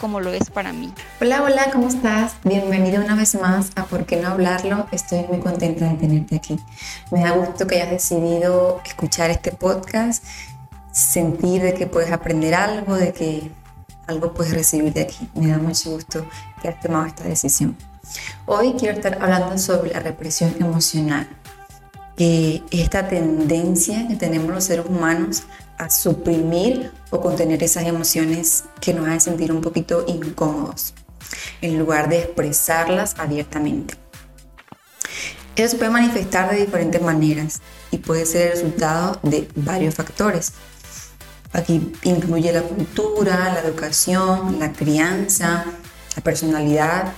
como lo es para mí. Hola, hola, ¿cómo estás? Bienvenido una vez más a Por qué no hablarlo. Estoy muy contenta de tenerte aquí. Me da gusto que hayas decidido escuchar este podcast, sentir de que puedes aprender algo, de que algo puedes recibir de aquí. Me da mucho gusto que hayas tomado esta decisión. Hoy quiero estar hablando sobre la represión emocional, es esta tendencia que tenemos los seres humanos a suprimir o contener esas emociones que nos hacen sentir un poquito incómodos, en lugar de expresarlas abiertamente. Eso se puede manifestar de diferentes maneras y puede ser el resultado de varios factores. Aquí incluye la cultura, la educación, la crianza, la personalidad.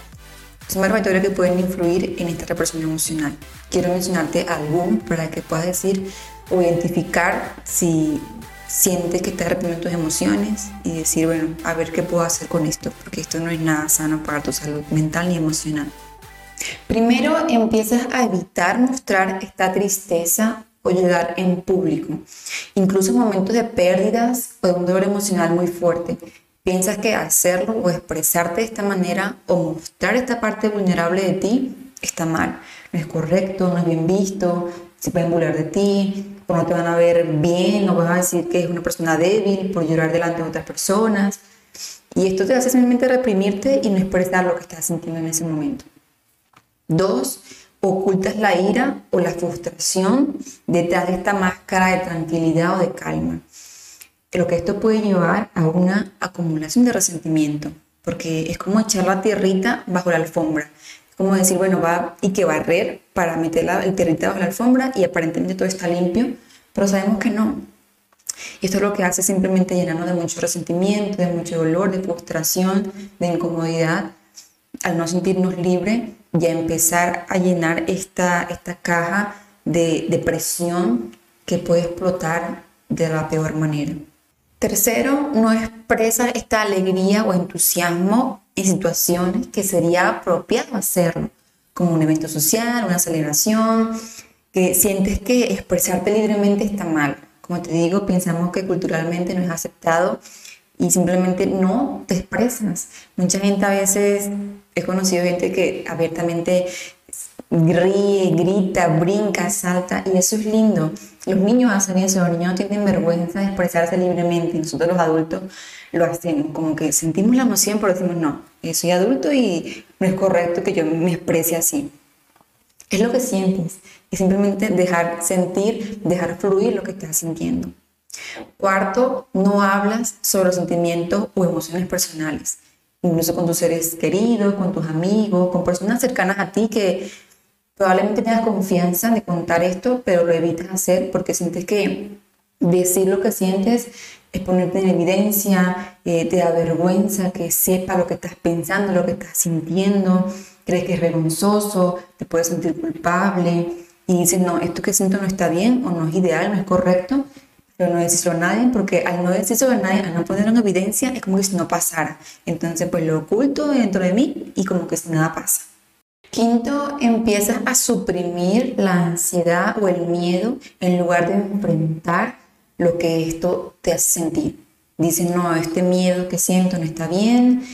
Son varios factores que pueden influir en esta represión emocional. Quiero mencionarte algunos para que puedas decir o identificar si sientes que estás reprimiendo tus emociones y decir, bueno, a ver qué puedo hacer con esto, porque esto no es nada sano para tu salud mental ni emocional. Primero empiezas a evitar mostrar esta tristeza o llorar en público, incluso en momentos de pérdidas o de un dolor emocional muy fuerte. Piensas que hacerlo o expresarte de esta manera o mostrar esta parte vulnerable de ti está mal, no es correcto, no es bien visto, se pueden burlar de ti, o no te van a ver bien, o vas a decir que es una persona débil por llorar delante de otras personas. Y esto te hace simplemente reprimirte y no expresar lo que estás sintiendo en ese momento. Dos, ocultas la ira o la frustración detrás de esta máscara de tranquilidad o de calma. Lo que esto puede llevar a una acumulación de resentimiento, porque es como echar la tierrita bajo la alfombra como decir, bueno, va y que barrer para meter el territorio bajo la alfombra y aparentemente todo está limpio, pero sabemos que no. Y esto es lo que hace simplemente llenarnos de mucho resentimiento, de mucho dolor, de frustración, de incomodidad, al no sentirnos libres y a empezar a llenar esta, esta caja de depresión que puede explotar de la peor manera. Tercero, no expresa esta alegría o entusiasmo en situaciones que sería apropiado hacerlo, como un evento social, una celebración, que sientes que expresarte libremente está mal. Como te digo, pensamos que culturalmente no es aceptado y simplemente no te expresas. Mucha gente a veces, he conocido gente que abiertamente ríe, grita, brinca, salta y eso es lindo. Los niños hacen eso, los niños tienen vergüenza de expresarse libremente y nosotros los adultos lo hacemos, como que sentimos la emoción pero decimos no, soy adulto y no es correcto que yo me exprese así. Es lo que sientes, es simplemente dejar sentir, dejar fluir lo que estás sintiendo. Cuarto, no hablas sobre los sentimientos o emociones personales, incluso con tus seres queridos, con tus amigos, con personas cercanas a ti que probablemente tengas confianza de contar esto, pero lo evitas hacer porque sientes que decir lo que sientes es ponerte en evidencia, eh, te da vergüenza que sepa lo que estás pensando, lo que estás sintiendo, crees que es vergonzoso, te puedes sentir culpable y dices, no, esto que siento no está bien o no es ideal, no es correcto, pero no decirlo a nadie porque al no decirlo a nadie, al no ponerlo en evidencia, es como que si no pasara. Entonces, pues lo oculto dentro de mí y como que si nada pasa. Quinto, empiezas a suprimir la ansiedad o el miedo en lugar de enfrentar lo que esto te hace sentir. Dices, no, este miedo que siento no está bien,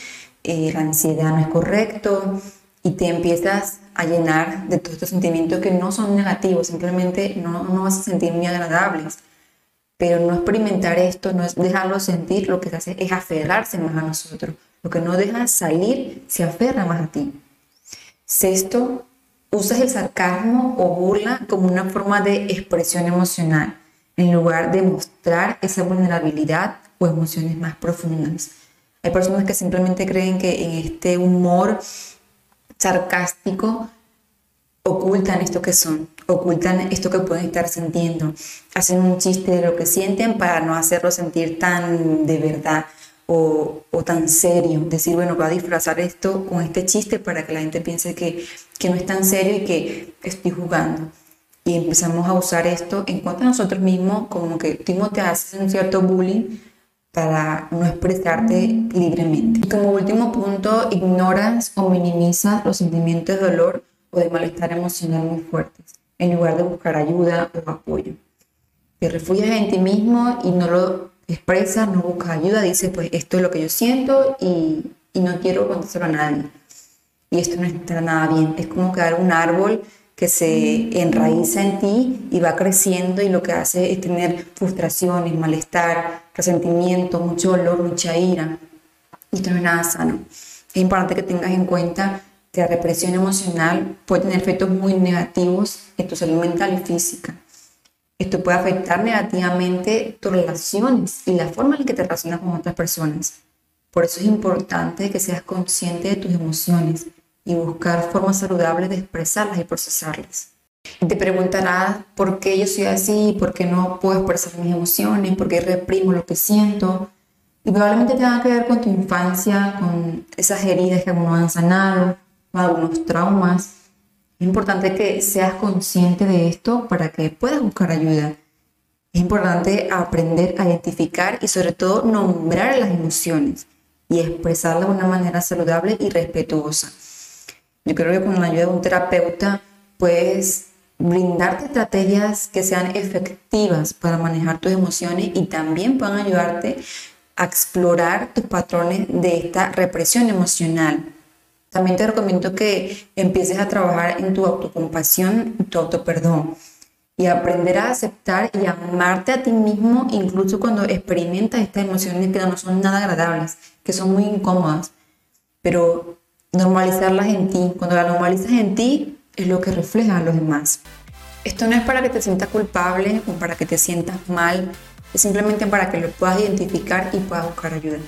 eh, la ansiedad no es correcto, y te empiezas a llenar de todos estos sentimientos que no son negativos, simplemente no, no vas a sentir muy agradables. Pero no experimentar esto, no es dejarlo sentir, lo que se hace es aferrarse más a nosotros. Lo que no deja salir se aferra más a ti. Sexto, usas el sarcasmo o burla como una forma de expresión emocional en lugar de mostrar esa vulnerabilidad o emociones más profundas. Hay personas que simplemente creen que en este humor sarcástico ocultan esto que son, ocultan esto que pueden estar sintiendo, hacen un chiste de lo que sienten para no hacerlo sentir tan de verdad o, tan serio. Decir, bueno, voy a disfrazar esto con este chiste para que la gente piense que, que no es tan serio y que estoy jugando. Y empezamos a usar esto en contra de nosotros mismos, como que tú te haces un cierto bullying para no expresarte libremente. Y como último punto, ignoras o minimizas los sentimientos de dolor o de malestar emocional muy fuertes, en lugar de buscar ayuda o apoyo. Te refugias en ti mismo y no lo expresas, no buscas ayuda, dices, pues esto es lo que yo siento y, y no quiero contárselo a nadie. Y esto no está nada bien. Es como quedar un árbol que se enraiza en ti y va creciendo y lo que hace es tener frustraciones, malestar, resentimiento, mucho dolor, mucha ira. Y esto no es nada sano. Es importante que tengas en cuenta que la represión emocional puede tener efectos muy negativos en tu salud mental y física. Esto puede afectar negativamente tus relaciones y la forma en que te relacionas con otras personas. Por eso es importante que seas consciente de tus emociones y buscar formas saludables de expresarlas y procesarlas. te preguntarás por qué yo soy así, por qué no puedo expresar mis emociones, por qué reprimo lo que siento. Y probablemente tenga que ver con tu infancia, con esas heridas que aún no han sanado, algunos traumas. Es importante que seas consciente de esto para que puedas buscar ayuda. Es importante aprender a identificar y sobre todo nombrar las emociones y expresarlas de una manera saludable y respetuosa. Yo creo que con la ayuda de un terapeuta puedes brindarte estrategias que sean efectivas para manejar tus emociones y también puedan ayudarte a explorar tus patrones de esta represión emocional también te recomiendo que empieces a trabajar en tu autocompasión y tu autoperdón y aprender a aceptar y amarte a ti mismo incluso cuando experimentas estas emociones que no son nada agradables, que son muy incómodas, pero normalizarlas en ti. Cuando las normalizas en ti es lo que refleja a los demás. Esto no es para que te sientas culpable o para que te sientas mal, es simplemente para que lo puedas identificar y puedas buscar ayuda.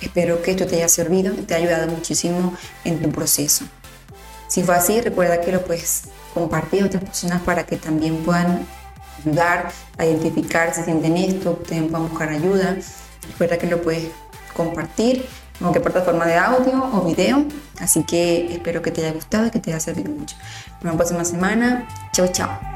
Espero que esto te haya servido y te haya ayudado muchísimo en tu proceso. Si fue así, recuerda que lo puedes compartir a otras personas para que también puedan ayudar a identificar si sienten esto, también puedan buscar ayuda. Recuerda que lo puedes compartir en cualquier plataforma de audio o video. Así que espero que te haya gustado y que te haya servido mucho. Nos vemos la próxima semana. Chao, chao.